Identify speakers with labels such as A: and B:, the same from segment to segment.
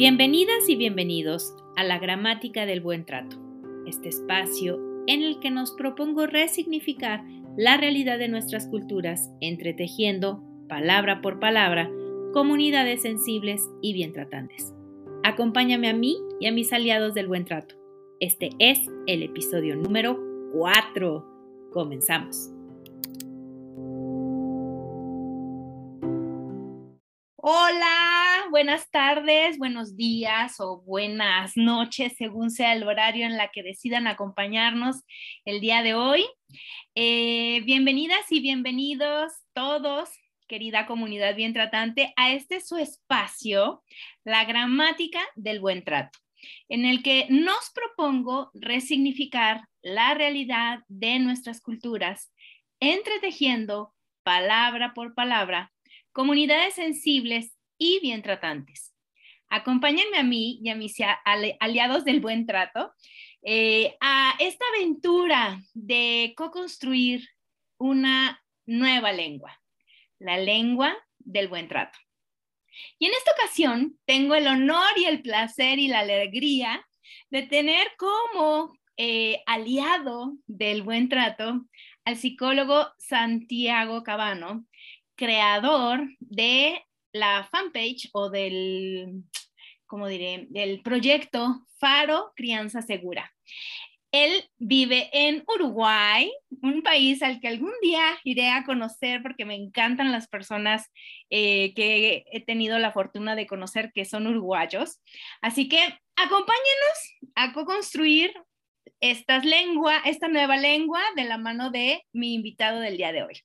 A: Bienvenidas y bienvenidos a la gramática del buen trato, este espacio en el que nos propongo resignificar la realidad de nuestras culturas, entretejiendo, palabra por palabra, comunidades sensibles y bien tratantes. Acompáñame a mí y a mis aliados del buen trato. Este es el episodio número 4. Comenzamos. Hola, buenas tardes, buenos días o buenas noches, según sea el horario en la que decidan acompañarnos el día de hoy. Eh, bienvenidas y bienvenidos todos, querida comunidad bien tratante, a este su espacio, la gramática del buen trato, en el que nos propongo resignificar la realidad de nuestras culturas, entretejiendo palabra por palabra comunidades sensibles y bien tratantes. Acompáñenme a mí y a mis aliados del buen trato eh, a esta aventura de co-construir una nueva lengua, la lengua del buen trato. Y en esta ocasión tengo el honor y el placer y la alegría de tener como eh, aliado del buen trato al psicólogo Santiago Cabano, creador de la fanpage o del, ¿cómo diré?, del proyecto Faro Crianza Segura. Él vive en Uruguay, un país al que algún día iré a conocer porque me encantan las personas eh, que he tenido la fortuna de conocer que son uruguayos. Así que acompáñenos a co-construir esta lengua, esta nueva lengua de la mano de mi invitado del día de hoy.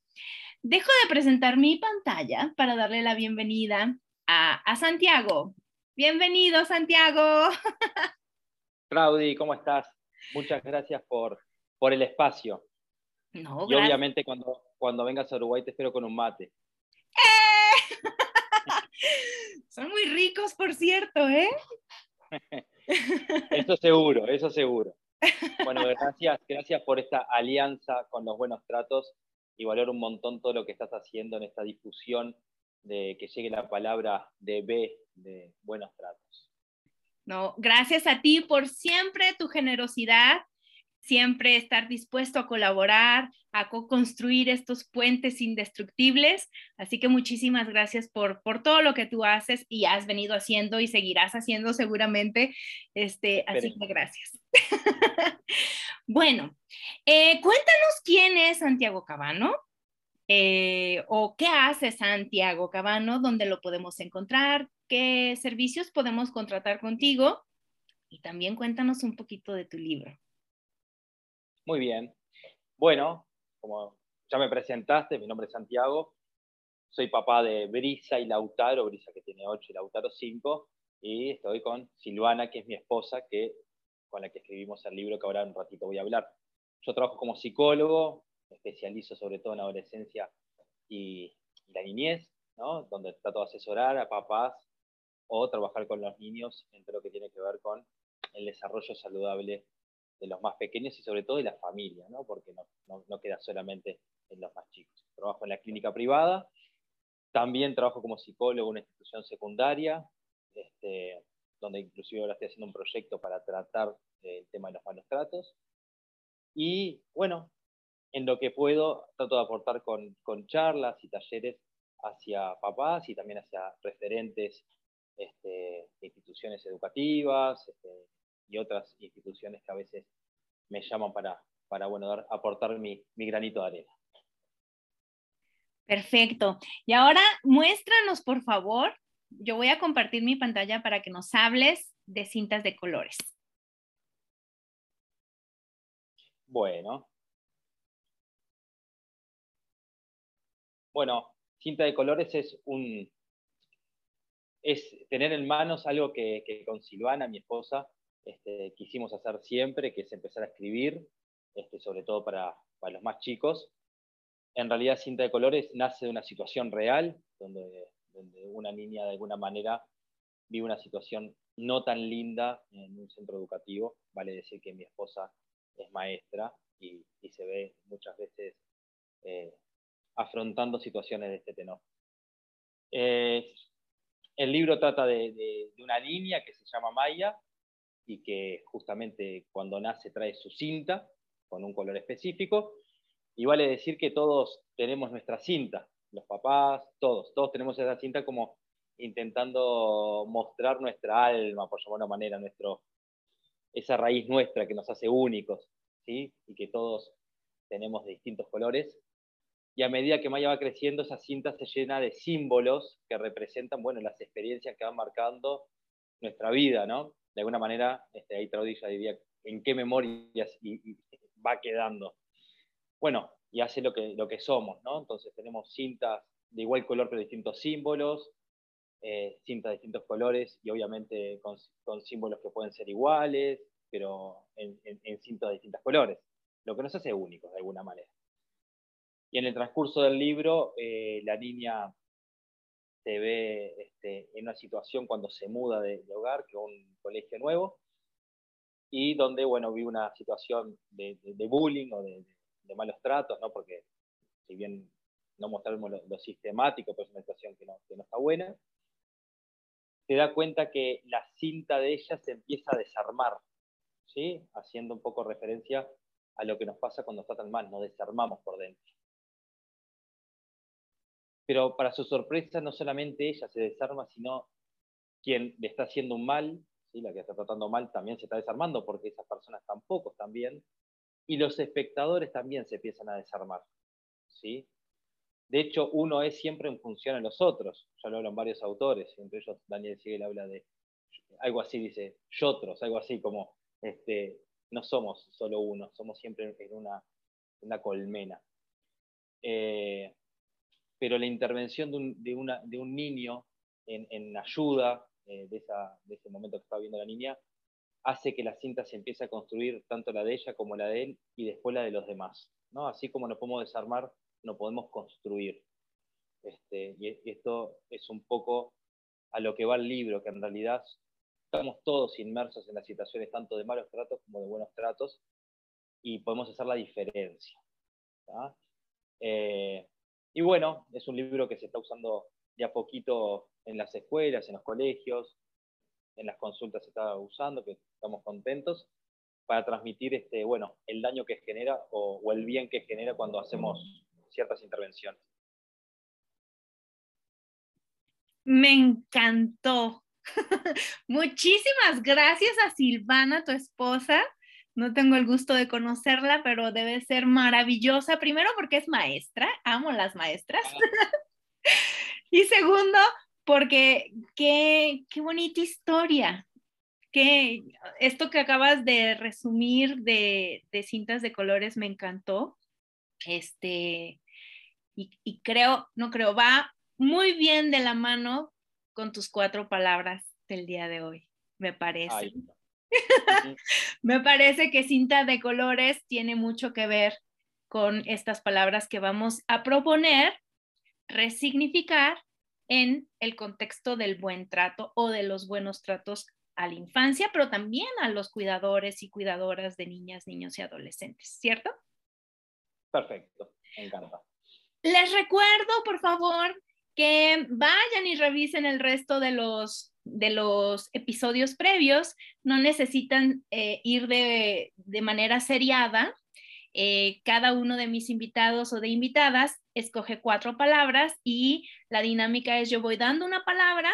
A: Dejo de presentar mi pantalla para darle la bienvenida a, Santiago. Bienvenido, Santiago.
B: Claudi, ¿cómo estás? Muchas gracias por, por el espacio. No, y obviamente cuando, cuando vengas a Uruguay te espero con un mate. ¡Eh!
A: Son muy ricos, por cierto, ¿eh?
B: eso seguro, eso seguro. Bueno, gracias, gracias por esta alianza con los buenos tratos y valoro un montón todo lo que estás haciendo en esta difusión de que llegue la palabra de B, de buenos tratos.
A: No, gracias a ti por siempre tu generosidad, siempre estar dispuesto a colaborar, a co-construir estos puentes indestructibles. Así que muchísimas gracias por, por todo lo que tú haces y has venido haciendo y seguirás haciendo seguramente. Este, así que gracias. bueno, eh, cuéntanos quién es Santiago Cabano. Eh, o qué hace Santiago Cabano, dónde lo podemos encontrar, qué servicios podemos contratar contigo y también cuéntanos un poquito de tu libro.
B: Muy bien. Bueno, como ya me presentaste, mi nombre es Santiago, soy papá de Brisa y Lautaro, Brisa que tiene 8 y Lautaro 5, y estoy con Silvana, que es mi esposa, que, con la que escribimos el libro que ahora un ratito voy a hablar. Yo trabajo como psicólogo, me especializo sobre todo en adolescencia y, la niñez, donde trato de asesorar a papás o trabajar con los niños en todo lo que tiene que ver con el desarrollo saludable de los más pequeños y sobre todo de la familia, ¿no? porque no, no, queda solamente en los más chicos. Trabajo en la clínica privada, también trabajo como psicólogo en una institución secundaria, este, donde inclusive ahora estoy haciendo un proyecto para tratar el tema de los malos tratos. Y bueno, en lo que puedo, trato de aportar con, con charlas y talleres hacia papás y también hacia referentes este, de instituciones educativas este, y otras instituciones que a veces me llaman para, para bueno, dar, aportar mi, mi granito de arena.
A: Perfecto. Y ahora muéstranos, por favor, yo voy a compartir mi pantalla para que nos hables de cintas de colores.
B: Bueno. Bueno, cinta de colores es un es tener en manos algo que, con Silvana, mi esposa, este, quisimos hacer siempre, que es empezar a escribir, este, sobre todo para, para, los más chicos. En realidad, cinta de colores nace de una situación real, donde, donde una niña de alguna manera vive una situación no tan linda en un centro educativo. Vale decir que mi esposa es maestra y, se ve muchas veces eh, afrontando situaciones de este tenor. Eh, el libro trata de, una niña que se llama Maya y que justamente cuando nace trae su cinta con un color específico. Y vale decir que todos tenemos nuestra cinta, los papás, todos, todos tenemos esa cinta como intentando mostrar nuestra alma, por llamarlo de una manera, nuestro, esa raíz nuestra que nos hace únicos, ¿sí? y que todos tenemos de distintos colores. Y a medida que Maya va creciendo, esa cinta se llena de símbolos que representan bueno, las experiencias que van marcando nuestra vida, ¿no? De alguna manera, este, ahí Traudy ya diría en qué memorias va quedando. Bueno, y hace lo que, lo que somos, ¿no? Entonces tenemos cintas de igual color pero distintos símbolos, eh, cintas de distintos colores y obviamente con, símbolos que pueden ser iguales, pero en, cintas de distintos colores, lo que nos hace únicos de alguna manera. Y en el transcurso del libro, eh, la niña se ve este, en una situación cuando se muda de, hogar, que un colegio nuevo, y donde, bueno, vi una situación de, bullying o de, malos tratos, ¿no? Porque si bien no mostramos lo, sistemático, pues es una situación que no, que no está buena, se da cuenta que la cinta de ella se empieza a desarmar, ¿sí? haciendo un poco referencia a lo que nos pasa cuando está tan mal, nos desarmamos por dentro. Pero para su sorpresa, no solamente ella se desarma, sino quien le está haciendo un mal, ¿sí? la que está tratando mal, también se está desarmando porque esas personas tampoco están bien. Y los espectadores también se empiezan a desarmar. ¿sí? De hecho, uno es siempre en función a los otros. Ya lo hablan varios autores, entre ellos Daniel Siegel habla de algo así, dice, yotros, algo así como, este, no somos solo uno, somos siempre en una, colmena. Eh, pero la intervención de un, de una, de un niño en, en ayuda eh, de, esa, de, ese momento que estaba viendo la niña hace que la cinta se empiece a construir tanto la de ella como la de él y después la de los demás. ¿no? Así como nos podemos desarmar no podemos construir. Este, y esto es un poco a lo que va el libro, que en realidad estamos todos inmersos en las situaciones tanto de malos tratos como de buenos tratos y podemos hacer la diferencia. Eh, y bueno, es un libro que se está usando de a poquito en las escuelas, en los colegios, en las consultas se está usando, que estamos contentos, para transmitir este, bueno, el daño que genera o, o el bien que genera cuando hacemos ciertas intervenciones.
A: Me encantó. Muchísimas gracias a Silvana, tu esposa. No tengo el gusto de conocerla, pero debe ser maravillosa. Primero porque es maestra, amo las maestras. Ah. y segundo, porque qué, qué bonita historia. Que esto que acabas de resumir de, de cintas de colores me encantó. Este, y, creo, no creo, va muy bien de la mano con tus cuatro palabras del día de hoy, me parece. me parece que cinta de colores tiene mucho que ver con estas palabras que vamos a proponer, resignificar en el contexto del buen trato o de los buenos tratos a la infancia, pero también a los cuidadores y cuidadoras de niñas, niños y adolescentes, ¿cierto?
B: Perfecto, me encanta.
A: Les recuerdo, por favor, que vayan y revisen el resto de los, de los episodios previos. No necesitan eh, ir de, manera seriada. Eh, cada uno de mis invitados o de invitadas escoge cuatro palabras y la dinámica es yo voy dando una palabra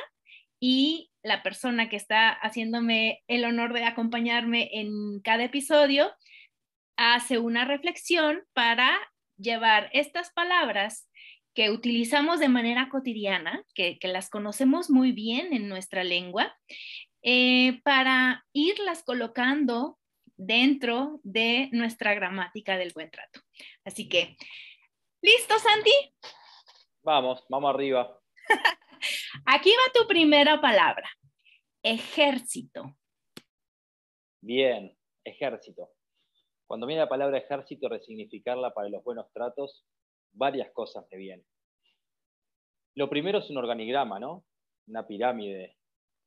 A: y la persona que está haciéndome el honor de acompañarme en cada episodio hace una reflexión para llevar estas palabras que utilizamos de manera cotidiana, que, las conocemos muy bien en nuestra lengua, eh, para irlas colocando dentro de nuestra gramática del buen trato. Así que, ¿listo, Santi?
B: Vamos, vamos arriba.
A: Aquí va tu primera palabra, ejército.
B: Bien, ejército. Cuando viene la palabra ejército, resignificarla para los buenos tratos, varias cosas me vienen. Lo primero es un organigrama, ¿no? Una pirámide,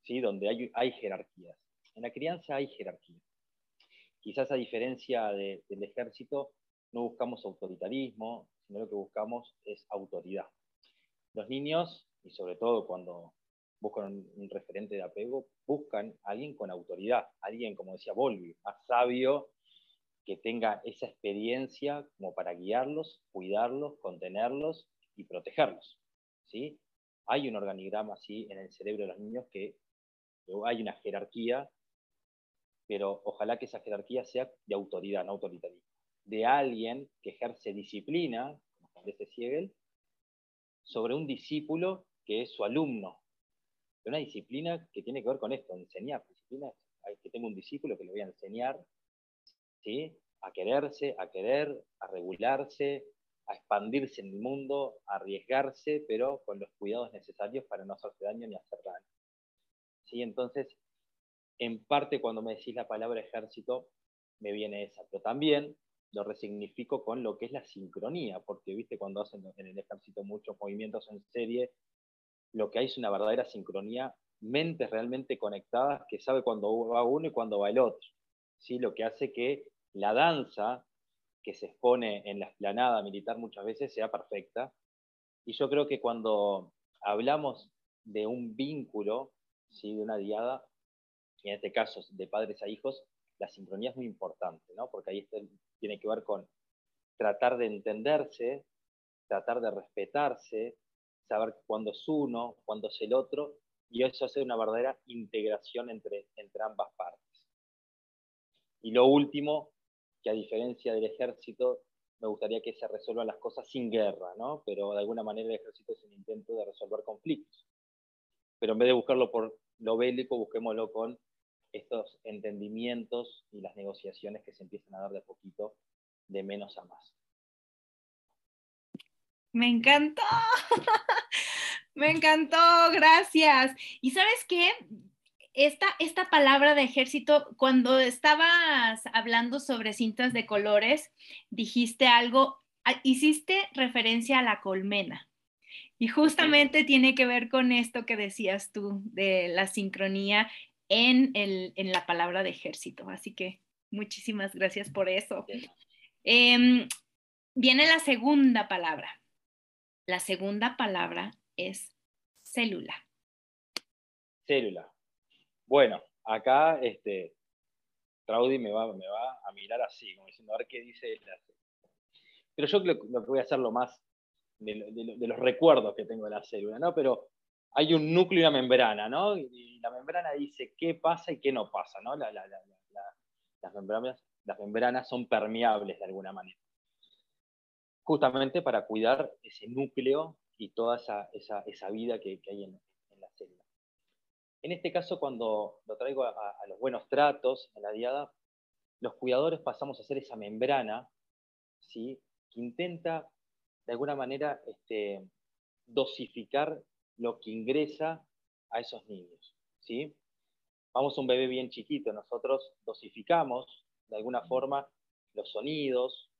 B: ¿sí? Donde hay, jerarquías. En la crianza hay jerarquía. Quizás a diferencia del ejército, no buscamos autoritarismo, sino lo que buscamos es autoridad. Los niños, y sobre todo cuando buscan un, referente de apego, buscan a alguien con autoridad, alguien, como decía Volvi, más sabio, que tenga esa experiencia como para guiarlos, cuidarlos, contenerlos y protegerlos. ¿sí? Hay un organigrama así en el cerebro de los niños que hay una jerarquía, pero ojalá que esa jerarquía sea de autoridad, no autoritarismo, de alguien que ejerce disciplina, como establece Siegel, sobre un discípulo que es su alumno. Una disciplina que tiene que ver con esto, enseñar. Disciplina que tengo un discípulo que le voy a enseñar ¿sí? a quererse, a querer, a regularse, a expandirse en el mundo, a arriesgarse, pero con los cuidados necesarios para no hacerse daño ni hacer daño. ¿Sí? Entonces, en parte cuando me decís la palabra ejército, me viene esa, pero también lo resignifico con lo que es la sincronía, porque viste cuando hacen en el ejército muchos movimientos en serie, lo que hay es una verdadera sincronía, mentes realmente conectadas que sabe cuándo va uno y cuándo va el otro. ¿sí? Lo que hace que la danza que se expone en la esplanada militar muchas veces sea perfecta. Y yo creo que cuando hablamos de un vínculo, ¿sí? de una diada, en este caso de padres a hijos, la sincronía es muy importante, ¿no? porque ahí tiene que ver con tratar de entenderse, tratar de respetarse, saber cuándo es uno, cuándo es el otro, y eso hace una verdadera integración entre, entre ambas partes. Y lo último, que a diferencia del ejército, me gustaría que se resuelvan las cosas sin guerra, ¿no? Pero de alguna manera el ejército es un intento de resolver conflictos. Pero en vez de buscarlo por lo bélico, busquémoslo con estos entendimientos y las negociaciones que se empiezan a dar de poquito, de menos a más.
A: Me encantó, me encantó, gracias. Y sabes qué, esta, esta palabra de ejército, cuando estabas hablando sobre cintas de colores, dijiste algo, ah, hiciste referencia a la colmena. Y justamente tiene que ver con esto que decías tú de la sincronía en, el, en la palabra de ejército. Así que muchísimas gracias por eso. Em, viene la segunda palabra. La segunda palabra es célula.
B: Célula. Bueno, acá este, me va, me va a mirar así, como diciendo, a ver qué dice la Pero yo lo que voy a hacer lo más de, los recuerdos que tengo de la célula, ¿no? Pero hay un núcleo y una membrana, ¿no? Y, la membrana dice qué pasa y qué no pasa, ¿no? las, membranas, las membranas son permeables de alguna manera. Justamente para cuidar ese núcleo y toda esa, esa, vida que, hay en, en la célula. En este caso, cuando lo traigo a, los buenos tratos en la diada, los cuidadores pasamos a ser esa membrana ¿sí? que intenta, de alguna manera, este, dosificar lo que ingresa a esos niños. ¿sí? Vamos a un bebé bien chiquito, nosotros dosificamos, de alguna forma, los sonidos,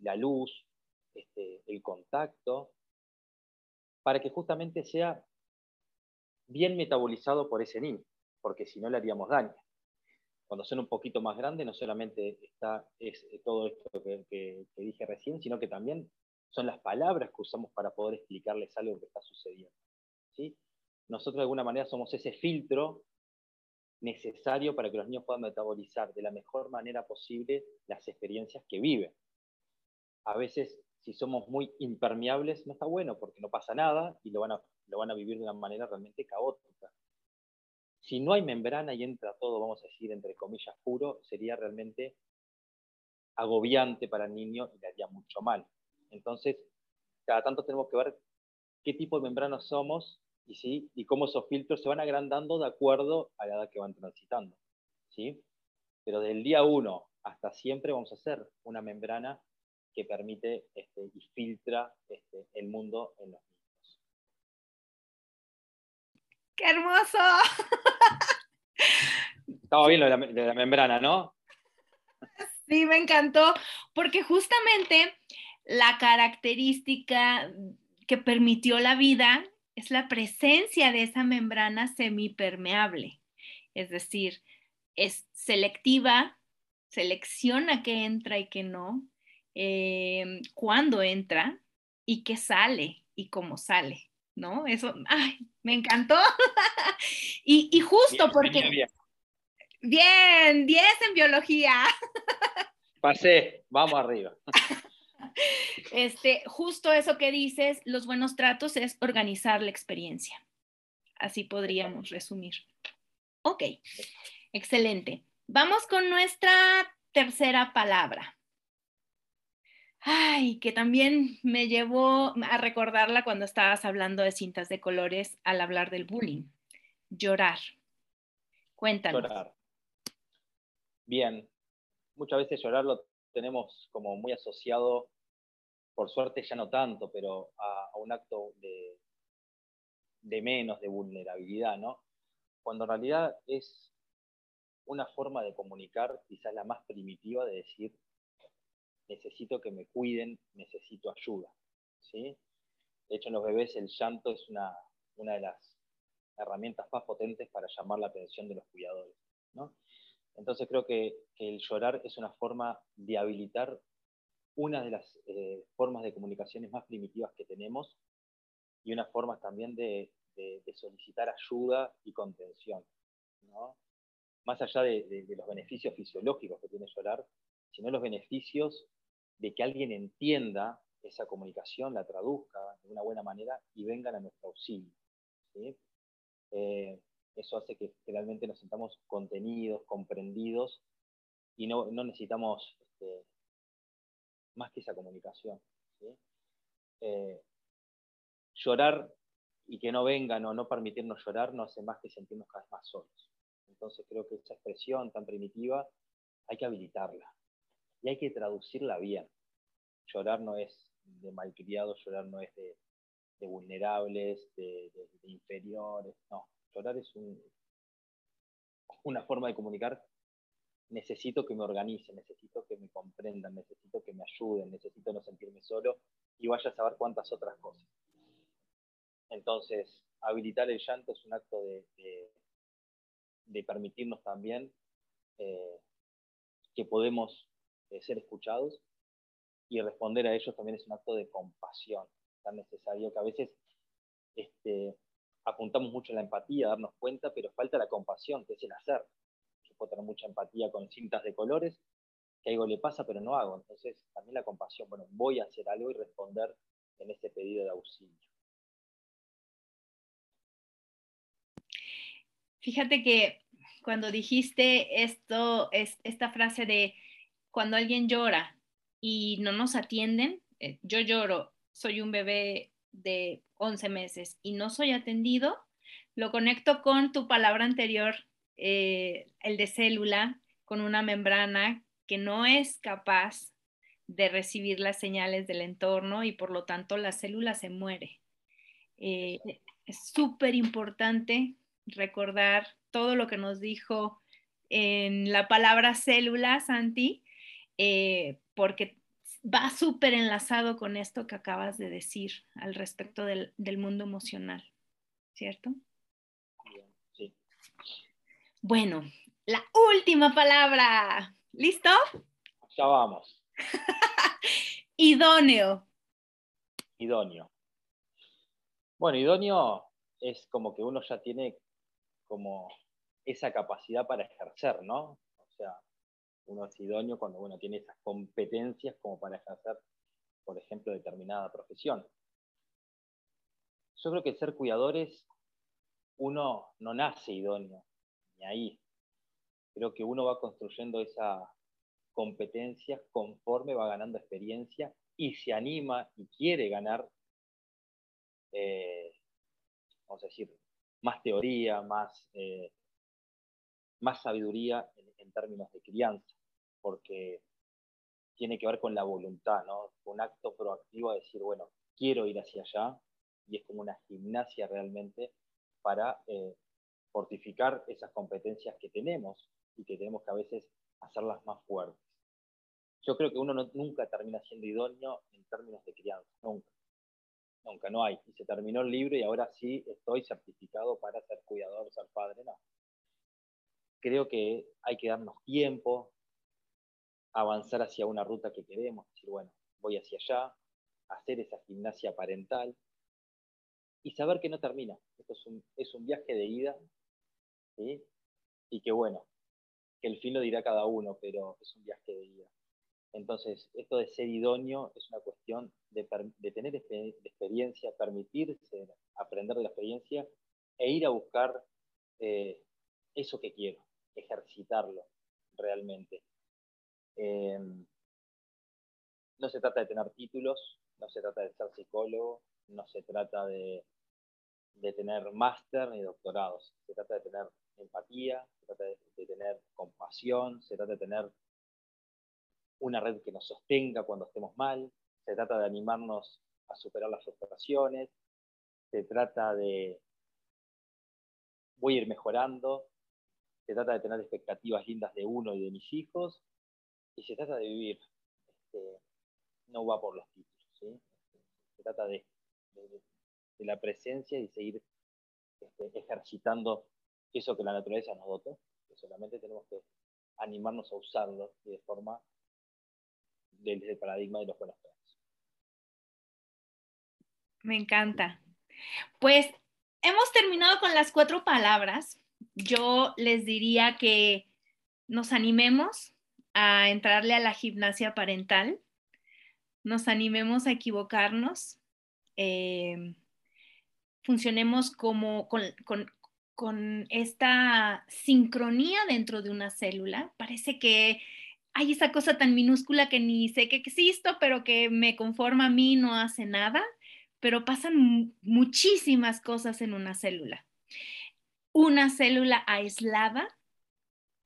B: la luz, este, el contacto, para que justamente sea bien metabolizado por ese niño, porque si no le haríamos daño. Cuando son un poquito más grandes, no solamente está es eh, todo esto que, dije recién, sino que también son las palabras que usamos para poder explicarles algo que está sucediendo. ¿sí? Nosotros de alguna manera somos ese filtro necesario para que los niños puedan metabolizar de la mejor manera posible las experiencias que viven. A veces, si somos muy impermeables, no está bueno porque no pasa nada y lo van a lo van a vivir de una manera realmente caótica. Si no hay membrana y entra todo, vamos a decir, entre comillas, puro, sería realmente agobiante para el niño y le haría mucho mal. Entonces, cada tanto tenemos que ver qué tipo de membrana somos y, ¿sí? y cómo esos filtros se van agrandando de acuerdo a la edad que van transitando. ¿sí? Pero del día uno hasta siempre vamos a hacer una membrana que permite este, y filtra este, el mundo en los
A: ¡Qué hermoso!
B: Estaba bien lo de la, membrana, ¿no?
A: Sí, me encantó, porque justamente la característica que permitió la vida es la presencia de esa membrana semipermeable. Es decir, es selectiva, selecciona qué entra y qué no, eh, cuándo entra y qué sale y cómo sale. ¿no? Eso, ay, me encantó. y, justo porque... Bien, bien, 10 en biología.
B: Pasé, vamos arriba.
A: Este, justo eso que dices, los buenos tratos es organizar la experiencia. Así podríamos resumir. Ok, excelente. Vamos con nuestra tercera palabra. Ay, que también me llevó a recordarla cuando estabas hablando de cintas de colores al hablar del bullying. Llorar. Cuéntanos. Llorar.
B: Bien, muchas veces llorar lo tenemos como muy asociado, por suerte ya no tanto, pero a, un acto de, de menos, de vulnerabilidad, ¿no? Cuando en realidad es una forma de comunicar, quizás la más primitiva, de decir, necesito que me cuiden, necesito ayuda. ¿sí? De hecho, en los bebés el llanto es una, una de las herramientas más potentes para llamar la atención de los cuidadores. ¿no? Entonces creo que, el llorar es una forma de habilitar una de las eh, formas de comunicaciones más primitivas que tenemos y una forma también de, solicitar ayuda y contención. ¿no? Más allá de, los beneficios fisiológicos que tiene llorar, sino los beneficios de que alguien entienda esa comunicación, la traduzca de una buena manera y vengan a nuestro auxilio. Eh, eso hace que realmente nos sintamos contenidos, comprendidos y no, necesitamos este, más que esa comunicación. Eh, llorar y que no vengan o no permitirnos llorar no hace más que sentirnos cada vez más solos. Entonces creo que esa expresión tan primitiva hay que habilitarla y hay que traducirla bien. Llorar no es de malcriados, llorar no es de, vulnerables, de, inferiores, no. Llorar es una forma de comunicar. Necesito que me organice, necesito que me comprendan, necesito que me ayuden, necesito no sentirme solo y vaya a saber cuántas otras cosas. Entonces, habilitar el llanto es un acto de, de, permitirnos también eh, que podemos de ser escuchados y responder a ellos también es un acto de compasión tan necesario que a veces este, apuntamos mucho a la empatía, darnos cuenta, pero falta la compasión, que es el hacer. Yo puedo tener mucha empatía con cintas de colores, que algo le pasa, pero no hago. Entonces, también la compasión, bueno, voy a hacer algo y responder en ese pedido de auxilio.
A: Fíjate que cuando dijiste esto, es, esta frase de cuando alguien llora y no nos atienden, eh, yo lloro, soy un bebé de 11 meses y no soy atendido, lo conecto con tu palabra anterior, eh, el de célula, con una membrana que no es capaz de recibir las señales del entorno y por lo tanto la célula se muere. Eh, es súper importante recordar todo lo que nos dijo en la palabra célula, Santi, eh, porque va súper enlazado con esto que acabas de decir al respecto del, mundo emocional, ¿cierto? Sí. Bueno, la última palabra. ¿Listo?
B: Ya vamos.
A: idóneo.
B: Idóneo. Bueno, idóneo es como que uno ya tiene como esa capacidad para ejercer, ¿no? Uno es idóneo cuando uno tiene esas competencias como para ejercer, por ejemplo, determinada profesión. Yo creo que ser cuidadores, uno no nace idóneo, ni ahí. Creo que uno va construyendo esa competencia conforme va ganando experiencia y se anima y quiere ganar, eh, vamos a decir, más teoría, más, eh, más sabiduría en términos de crianza porque tiene que ver con la voluntad, ¿no? Un acto proactivo de decir, bueno, quiero ir hacia allá, y es como una gimnasia realmente para eh, fortificar esas competencias que tenemos y que tenemos que a veces hacerlas más fuertes. Yo creo que uno nunca termina siendo idóneo en términos de crianza, nunca. Nunca, no hay. Y se terminó el libro y ahora sí estoy certificado para ser cuidador, ser padre, no. Creo que hay que darnos tiempo, avanzar hacia una ruta que queremos, decir, bueno, voy hacia allá, hacer esa gimnasia parental, y saber que no termina. Esto es un, viaje de ida, y que bueno, que el fin lo dirá cada uno, pero es un viaje de ida. Entonces, esto de ser idóneo es una cuestión de, tener experiencia, permitirse aprender de la experiencia e ir a buscar eh, eso que quiero, ejercitarlo realmente. Eh, no se trata de tener títulos, no se trata de ser psicólogo, no se trata de, de tener máster ni doctorados, se trata de tener empatía, se trata de, tener compasión, se trata de tener una red que nos sostenga cuando estemos mal, se trata de animarnos a superar las frustraciones, se trata de voy a ir mejorando, se trata de tener expectativas lindas de uno y de mis hijos, y se trata de vivir. Este, no va por los títulos, se trata de, la presencia y seguir este, ejercitando eso que la naturaleza nos dotó, que solamente tenemos que animarnos a usarlo de forma desde el paradigma de los buenos planes.
A: Me encanta. Pues hemos terminado con las cuatro palabras. Yo les diría que nos animemos a entrarle a la gimnasia parental, nos animemos a equivocarnos, eh, funcionemos como con, con esta sincronía dentro de una célula. Parece que hay esa cosa tan minúscula que ni sé que existo, pero que me conforma a mí, no hace nada, pero pasan muchísimas cosas en una célula. Una célula aislada,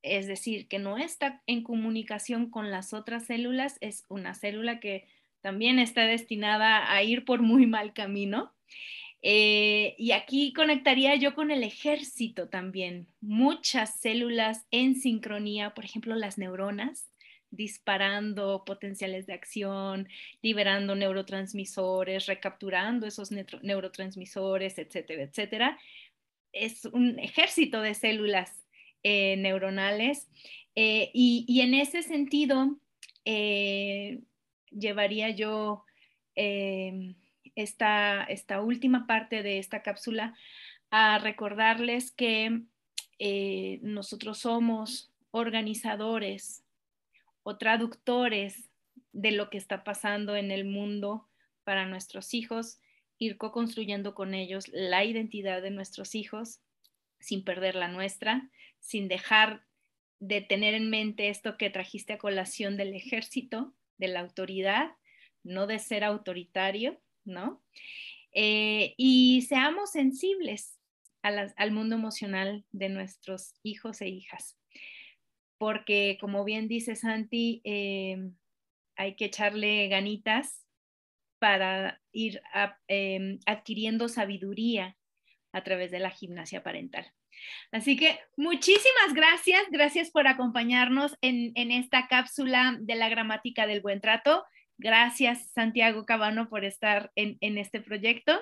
A: es decir, que no está en comunicación con las otras células, es una célula que también está destinada a ir por muy mal camino. Eh, y aquí conectaría yo con el ejército también. Muchas células en sincronía, por ejemplo, las neuronas, disparando potenciales de acción, liberando neurotransmisores, recapturando esos neurotransmisores, etcétera, etcétera. Es un ejército de células eh, neuronales eh, y, en ese sentido llevaría yo esta, esta última parte de esta cápsula a recordarles que eh, nosotros somos organizadores o traductores de lo que está pasando en el mundo para nuestros hijos, ir co-construyendo con ellos la identidad de nuestros hijos sin perder la nuestra, sin dejar de tener en mente esto que trajiste a colación del ejército, de la autoridad, no de ser autoritario, ¿no? Eh, y seamos sensibles al mundo emocional de nuestros hijos e hijas, porque como bien dice Santi, eh, hay que echarle ganitas para ir em, adquiriendo sabiduría a través de la gimnasia parental. Así que muchísimas gracias, gracias por acompañarnos en, en esta cápsula de la gramática del buen trato. Gracias, Santiago Cabano, por estar en, este proyecto.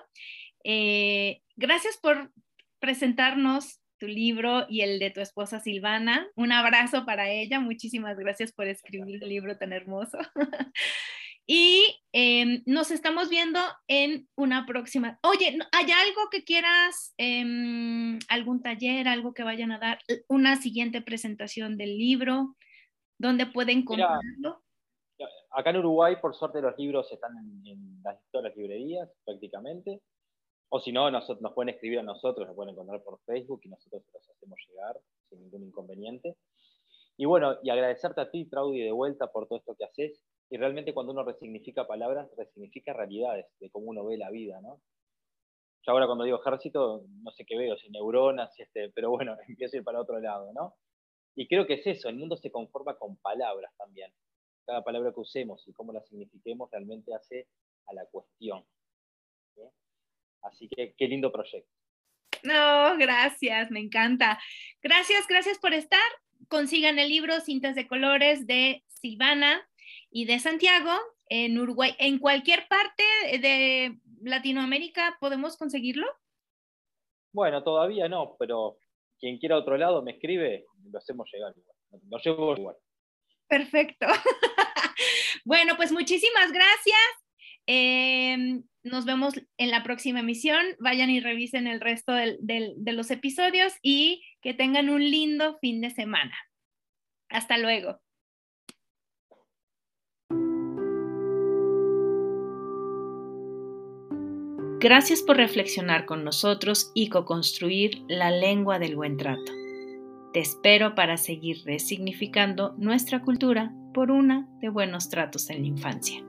A: Eh, gracias por presentarnos tu libro y el de tu esposa Silvana. Un abrazo para ella. Muchísimas gracias por escribir el libro tan hermoso. y em, nos estamos viendo en una próxima. Oye, ¿hay algo que quieras, em, algún taller, algo que vayan a dar, una siguiente presentación del libro? ¿Dónde pueden comprarlo?
B: acá en Uruguay, por suerte, los libros están en, las, todas las librerías prácticamente. O si no, nos, nos pueden escribir a nosotros, nos pueden encontrar por Facebook y nosotros los hacemos llegar sin ningún inconveniente. Y bueno, y agradecerte a ti, Traudy, de vuelta por todo esto que haces. Y realmente cuando uno resignifica palabras, resignifica realidades de cómo uno ve la vida, ¿no? Yo ahora cuando digo ejército, no sé qué veo, si neuronas, si este, pero bueno, empiezo a ir para otro lado, ¿no? Y creo que es eso, el mundo se conforma con palabras también cada palabra que usemos y cómo la signifiquemos realmente hace a la cuestión. Así que qué lindo proyecto.
A: No, gracias, me encanta. Gracias, gracias por estar. Consigan el libro Cintas de Colores de Silvana y de Santiago en Uruguay. ¿En cualquier parte de Latinoamérica podemos conseguirlo?
B: Bueno, todavía no, pero quien quiera otro lado me escribe, lo hacemos llegar Lo llevo igual.
A: Perfecto. bueno, pues muchísimas gracias. Em, nos vemos en la próxima emisión. Vayan y revisen el resto de los episodios y que tengan un lindo fin de semana. Hasta luego. Gracias por reflexionar con nosotros y co-construir la lengua del buen trato. Te espero para seguir resignificando nuestra cultura por una de buenos tratos en la infancia.